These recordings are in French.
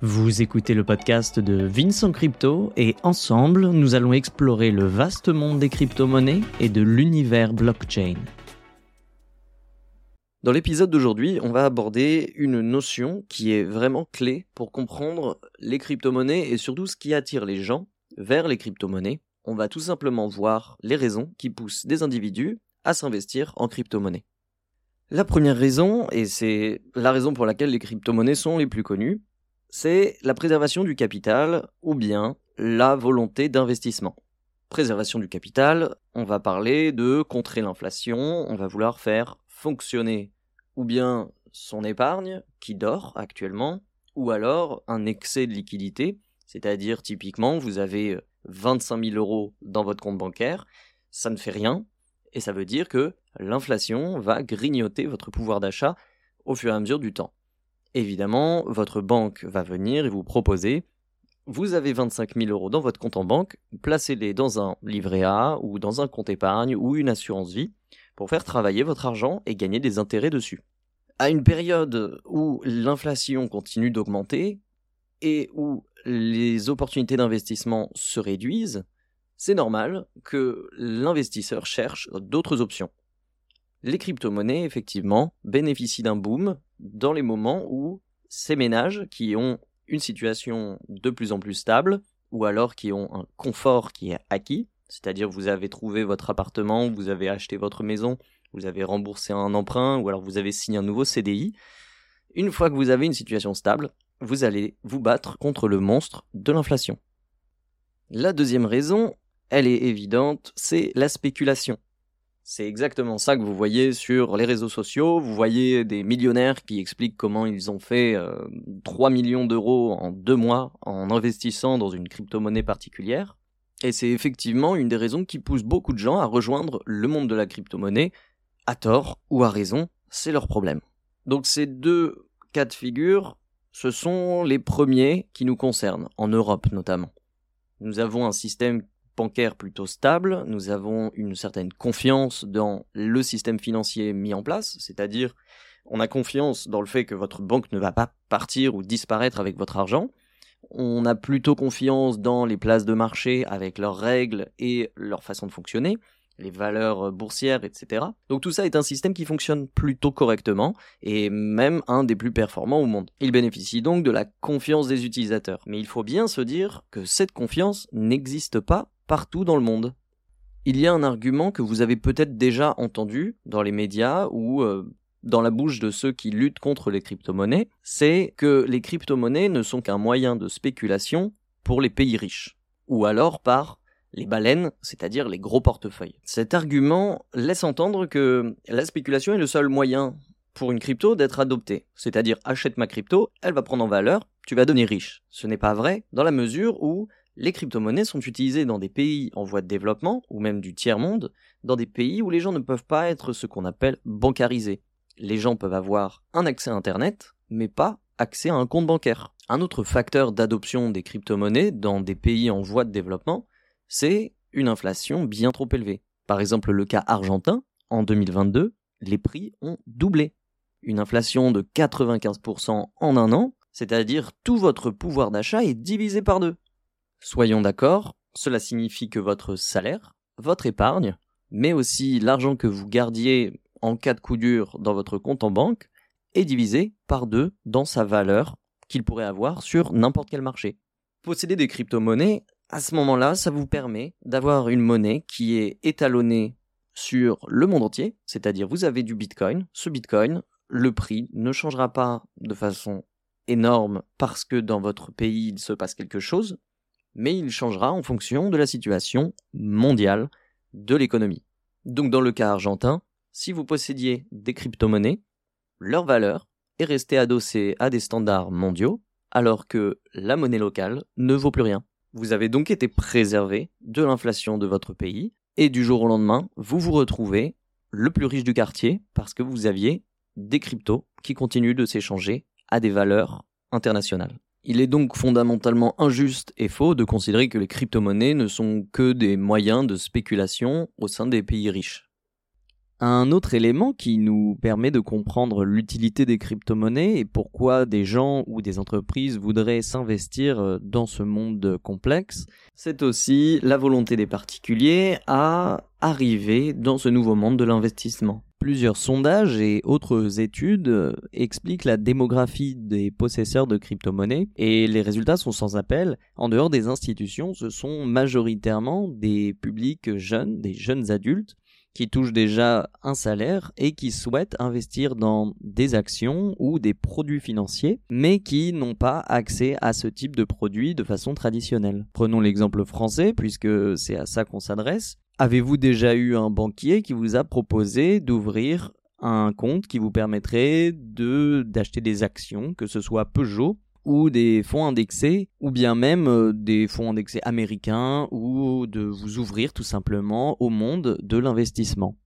Vous écoutez le podcast de Vincent Crypto et ensemble, nous allons explorer le vaste monde des crypto-monnaies et de l'univers blockchain. Dans l'épisode d'aujourd'hui, on va aborder une notion qui est vraiment clé pour comprendre les crypto-monnaies et surtout ce qui attire les gens vers les crypto-monnaies. On va tout simplement voir les raisons qui poussent des individus à s'investir en crypto-monnaies. La première raison, et c'est la raison pour laquelle les crypto-monnaies sont les plus connues, c'est la préservation du capital ou bien la volonté d'investissement. Préservation du capital, on va parler de contrer l'inflation, on va vouloir faire fonctionner ou bien son épargne qui dort actuellement, ou alors un excès de liquidité, c'est-à-dire typiquement vous avez 25 000 euros dans votre compte bancaire, ça ne fait rien, et ça veut dire que l'inflation va grignoter votre pouvoir d'achat au fur et à mesure du temps. Évidemment, votre banque va venir et vous proposer vous avez 25 000 euros dans votre compte en banque, placez-les dans un livret A ou dans un compte épargne ou une assurance vie pour faire travailler votre argent et gagner des intérêts dessus. À une période où l'inflation continue d'augmenter et où les opportunités d'investissement se réduisent, c'est normal que l'investisseur cherche d'autres options. Les crypto-monnaies, effectivement, bénéficient d'un boom dans les moments où ces ménages qui ont une situation de plus en plus stable, ou alors qui ont un confort qui est acquis, c'est-à-dire vous avez trouvé votre appartement, vous avez acheté votre maison, vous avez remboursé un emprunt, ou alors vous avez signé un nouveau CDI, une fois que vous avez une situation stable, vous allez vous battre contre le monstre de l'inflation. La deuxième raison, elle est évidente, c'est la spéculation. C'est exactement ça que vous voyez sur les réseaux sociaux. Vous voyez des millionnaires qui expliquent comment ils ont fait 3 euh, millions d'euros en deux mois en investissant dans une crypto-monnaie particulière. Et c'est effectivement une des raisons qui pousse beaucoup de gens à rejoindre le monde de la crypto-monnaie, à tort ou à raison, c'est leur problème. Donc ces deux cas de figure, ce sont les premiers qui nous concernent, en Europe notamment. Nous avons un système bancaire plutôt stable, nous avons une certaine confiance dans le système financier mis en place, c'est-à-dire on a confiance dans le fait que votre banque ne va pas partir ou disparaître avec votre argent. On a plutôt confiance dans les places de marché avec leurs règles et leur façon de fonctionner, les valeurs boursières, etc. Donc tout ça est un système qui fonctionne plutôt correctement et même un des plus performants au monde. Il bénéficie donc de la confiance des utilisateurs. Mais il faut bien se dire que cette confiance n'existe pas partout dans le monde. Il y a un argument que vous avez peut-être déjà entendu dans les médias ou euh, dans la bouche de ceux qui luttent contre les crypto-monnaies, c'est que les crypto-monnaies ne sont qu'un moyen de spéculation pour les pays riches, ou alors par les baleines, c'est-à-dire les gros portefeuilles. Cet argument laisse entendre que la spéculation est le seul moyen pour une crypto d'être adoptée, c'est-à-dire achète ma crypto, elle va prendre en valeur, tu vas devenir riche. Ce n'est pas vrai dans la mesure où les crypto-monnaies sont utilisées dans des pays en voie de développement, ou même du tiers-monde, dans des pays où les gens ne peuvent pas être ce qu'on appelle bancarisés. Les gens peuvent avoir un accès à Internet, mais pas accès à un compte bancaire. Un autre facteur d'adoption des crypto-monnaies dans des pays en voie de développement, c'est une inflation bien trop élevée. Par exemple, le cas argentin, en 2022, les prix ont doublé. Une inflation de 95% en un an, c'est-à-dire tout votre pouvoir d'achat est divisé par deux. Soyons d'accord, cela signifie que votre salaire, votre épargne, mais aussi l'argent que vous gardiez en cas de coup dur dans votre compte en banque, est divisé par deux dans sa valeur qu'il pourrait avoir sur n'importe quel marché. Posséder des crypto-monnaies, à ce moment-là, ça vous permet d'avoir une monnaie qui est étalonnée sur le monde entier, c'est-à-dire vous avez du Bitcoin, ce Bitcoin, le prix ne changera pas de façon énorme parce que dans votre pays il se passe quelque chose, mais il changera en fonction de la situation mondiale de l'économie. Donc dans le cas argentin, si vous possédiez des crypto-monnaies, leur valeur est restée adossée à des standards mondiaux, alors que la monnaie locale ne vaut plus rien. Vous avez donc été préservé de l'inflation de votre pays, et du jour au lendemain, vous vous retrouvez le plus riche du quartier parce que vous aviez des cryptos qui continuent de s'échanger à des valeurs internationales. Il est donc fondamentalement injuste et faux de considérer que les crypto-monnaies ne sont que des moyens de spéculation au sein des pays riches. Un autre élément qui nous permet de comprendre l'utilité des crypto-monnaies et pourquoi des gens ou des entreprises voudraient s'investir euh, dans ce monde complexe, c'est aussi la volonté des particuliers à arriver dans ce nouveau monde de l'investissement. Plusieurs sondages et autres études euh, expliquent la démographie des possesseurs de crypto-monnaies et les résultats sont sans appel. En dehors des institutions, ce sont majoritairement des publics jeunes, des jeunes adultes qui touchent déjà un salaire et qui souhaitent investir dans des actions ou des produits financiers, mais qui n'ont pas accès à ce type de produits de façon traditionnelle. Prenons l'exemple français, puisque c'est à ça qu'on s'adresse. Avez-vous déjà eu un banquier qui vous a proposé d'ouvrir un compte qui vous permettrait d'acheter des actions, que ce soit Peugeot ou des fonds indexés, ou bien même euh, des fonds indexés américains, ou de vous ouvrir tout simplement au monde de l'investissement?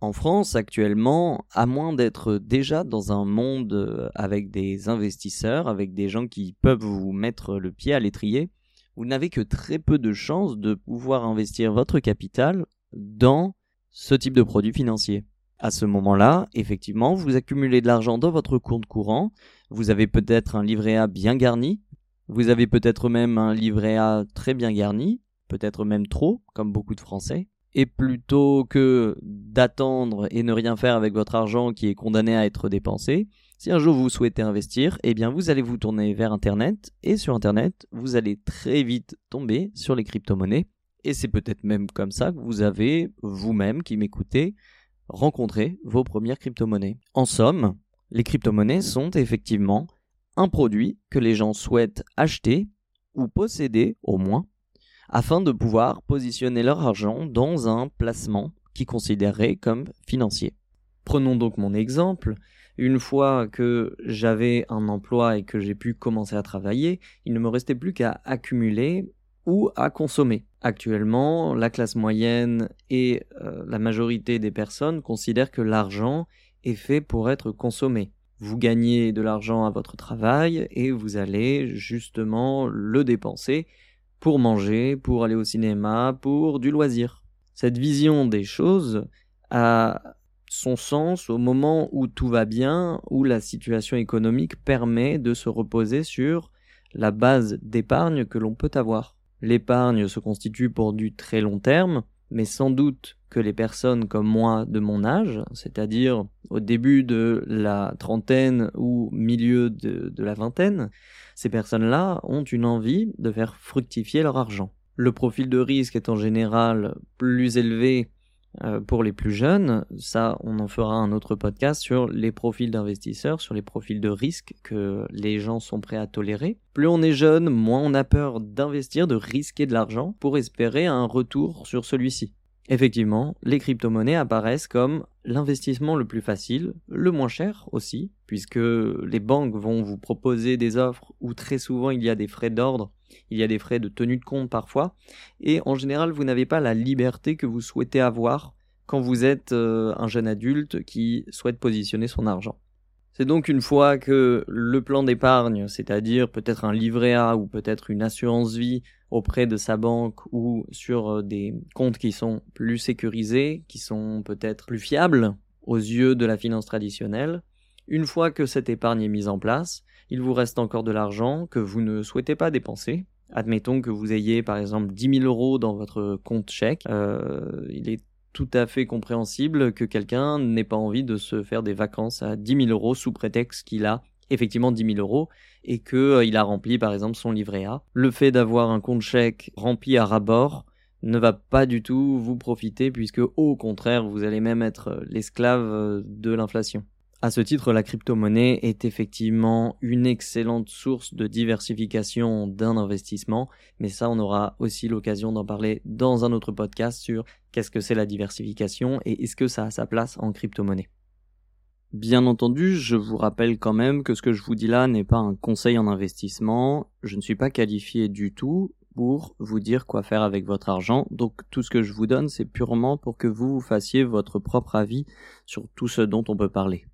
En France, actuellement, à moins d'être déjà dans un monde euh, avec des investisseurs, avec des gens qui peuvent vous mettre le pied à l'étrier, vous n'avez que très peu de chances de pouvoir investir votre capital dans ce type de produit financier. À ce moment-là, effectivement, vous accumulez de l'argent dans votre compte courant, vous avez peut-être un livret A bien garni, vous avez peut-être même un livret A très bien garni, peut-être même trop, comme beaucoup de Français. Et plutôt que d'attendre et ne rien faire avec votre argent qui est condamné à être dépensé, si un jour vous souhaitez investir, eh bien vous allez vous tourner vers Internet et sur Internet, vous allez très vite tomber sur les crypto-monnaies. Et c'est peut-être même comme ça que vous avez, vous-même qui m'écoutez, rencontrer vos premières crypto-monnaies. En somme, les crypto-monnaies sont effectivement un produit que les gens souhaitent acheter ou posséder au moins afin de pouvoir positionner leur argent dans un placement qui considérerait comme financier. Prenons donc mon exemple. Une fois que j'avais un emploi et que j'ai pu commencer à travailler, il ne me restait plus qu'à accumuler ou à consommer. Actuellement, la classe moyenne et euh, la majorité des personnes considèrent que l'argent est fait pour être consommé. Vous gagnez de l'argent à votre travail et vous allez justement le dépenser pour manger, pour aller au cinéma, pour du loisir. Cette vision des choses a son sens au moment où tout va bien, où la situation économique permet de se reposer sur la base d'épargne que l'on peut avoir. L'épargne se constitue pour du très long terme, mais sans doute que les personnes comme moi de mon âge, c'est-à-dire au début de la trentaine ou milieu de, la vingtaine, ces personnes-là ont une envie de faire fructifier leur argent. Le profil de risque est en général plus élevé euh, pour les plus jeunes, ça on en fera un autre podcast sur les profils d'investisseurs, sur les profils de risque que les gens sont prêts à tolérer. Plus on est jeune, moins on a peur d'investir, de risquer de l'argent pour espérer un retour sur celui-ci. Effectivement, les crypto-monnaies apparaissent comme l'investissement le plus facile, le moins cher aussi, puisque les banques vont vous proposer des offres où très souvent il y a des frais d'ordre il y a des frais de tenue de compte parfois, et en général vous n'avez pas la liberté que vous souhaitez avoir quand vous êtes euh, un jeune adulte qui souhaite positionner son argent. C'est donc une fois que le plan d'épargne, c'est-à-dire peut-être un livret A ou peut-être une assurance vie auprès de sa banque ou sur euh, des comptes qui sont plus sécurisés, qui sont peut-être plus fiables aux yeux de la finance traditionnelle, une fois que cette épargne est mise en place, il vous reste encore de l'argent que vous ne souhaitez pas dépenser. Admettons que vous ayez par exemple 10 000 euros dans votre compte chèque. Euh, tout à fait compréhensible que quelqu'un n'ait pas envie de se faire des vacances à 10 000 euros sous prétexte qu'il a effectivement 10 000 euros et qu'il euh, a rempli par exemple son livret A. Le fait d'avoir un compte chèque rempli à rabord ne va pas du tout vous profiter puisque au contraire vous allez même être l'esclave euh, de l'inflation. À ce titre, la crypto-monnaie est effectivement une excellente source de diversification d'un investissement, mais ça, on aura aussi l'occasion d'en parler dans un autre podcast sur qu'est-ce que c'est la diversification et est-ce que ça a sa place en crypto-monnaie? Bien entendu, je vous rappelle quand même que ce que je vous dis là n'est pas un conseil en investissement, je ne suis pas qualifié du tout pour vous dire quoi faire avec votre argent, donc tout ce que je vous donne c'est purement pour que vous vous fassiez votre propre avis sur tout ce dont on peut parler.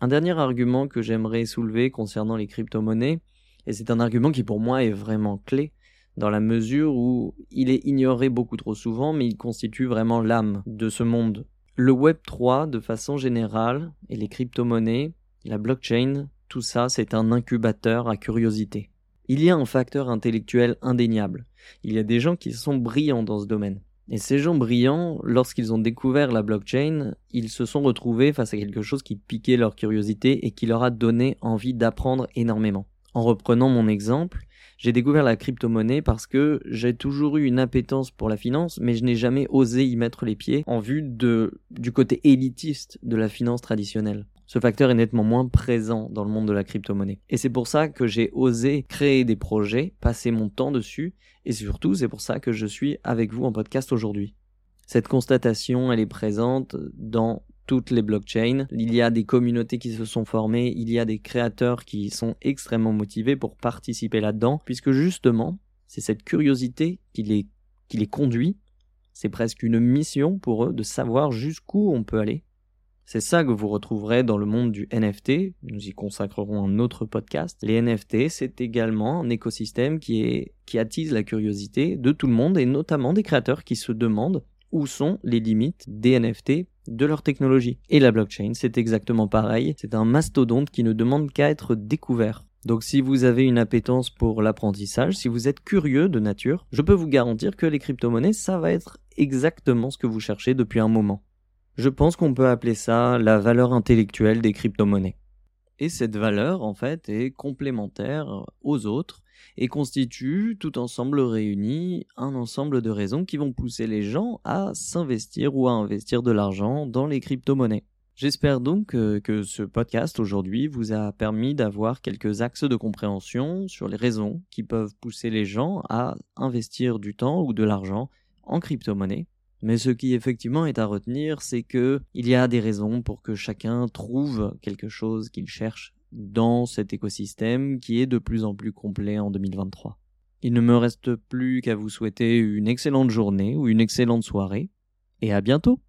Un dernier argument que j'aimerais soulever concernant les crypto-monnaies, et c'est un argument qui pour moi est vraiment clé, dans la mesure où il est ignoré beaucoup trop souvent, mais il constitue vraiment l'âme de ce monde. Le Web 3, de façon générale, et les crypto-monnaies, la blockchain, tout ça, c'est un incubateur à curiosité. Il y a un facteur intellectuel indéniable. Il y a des gens qui sont brillants dans ce domaine. Et ces gens brillants, lorsqu'ils ont découvert la blockchain, ils se sont retrouvés face à quelque chose qui piquait leur curiosité et qui leur a donné envie d'apprendre énormément. En reprenant mon exemple, j'ai découvert la crypto-monnaie parce que j'ai toujours eu une appétence pour la finance, mais je n'ai jamais osé y mettre les pieds en vue du côté élitiste de la finance traditionnelle. Ce facteur est nettement moins présent dans le monde de la crypto-monnaie. Et c'est pour ça que j'ai osé créer des projets, passer mon temps dessus, et surtout c'est pour ça que je suis avec vous en podcast aujourd'hui. Cette constatation, elle est présente dans toutes les blockchains. Il y a des communautés qui se sont formées, il y a des créateurs qui sont extrêmement motivés pour participer là-dedans, puisque justement, c'est cette curiosité qui les, qui les conduit. C'est presque une mission pour eux de savoir jusqu'où on peut aller c'est ça que vous retrouverez dans le monde du NFT. Nous y consacrerons un autre podcast. Les NFT, c'est également un écosystème qui est, qui attise la curiosité de tout le monde et notamment des créateurs qui se demandent où sont les limites des NFT de leur technologie. Et la blockchain, c'est exactement pareil. C'est un mastodonte qui ne demande qu'à être découvert. Donc si vous avez une appétence pour l'apprentissage, si vous êtes curieux de nature, je peux vous garantir que les crypto-monnaies, ça va être exactement ce que vous cherchez depuis un moment. Je pense qu'on peut appeler ça la valeur intellectuelle des crypto-monnaies. Et cette valeur, en fait, est complémentaire aux autres et constitue, tout ensemble réunis, un ensemble de raisons qui vont pousser les gens à s'investir ou à investir de l'argent dans les crypto-monnaies. J'espère donc que, que, ce podcast aujourd'hui vous a permis d'avoir quelques axes de compréhension sur les raisons qui peuvent pousser les gens à investir du temps ou de l'argent en crypto-monnaie mais ce qui effectivement est à retenir, c'est que il y a des raisons pour que chacun trouve quelque chose qu'il cherche dans cet écosystème qui est de plus en plus complet en 2023. Il ne me reste plus qu'à vous souhaiter une excellente journée ou une excellente soirée, et à bientôt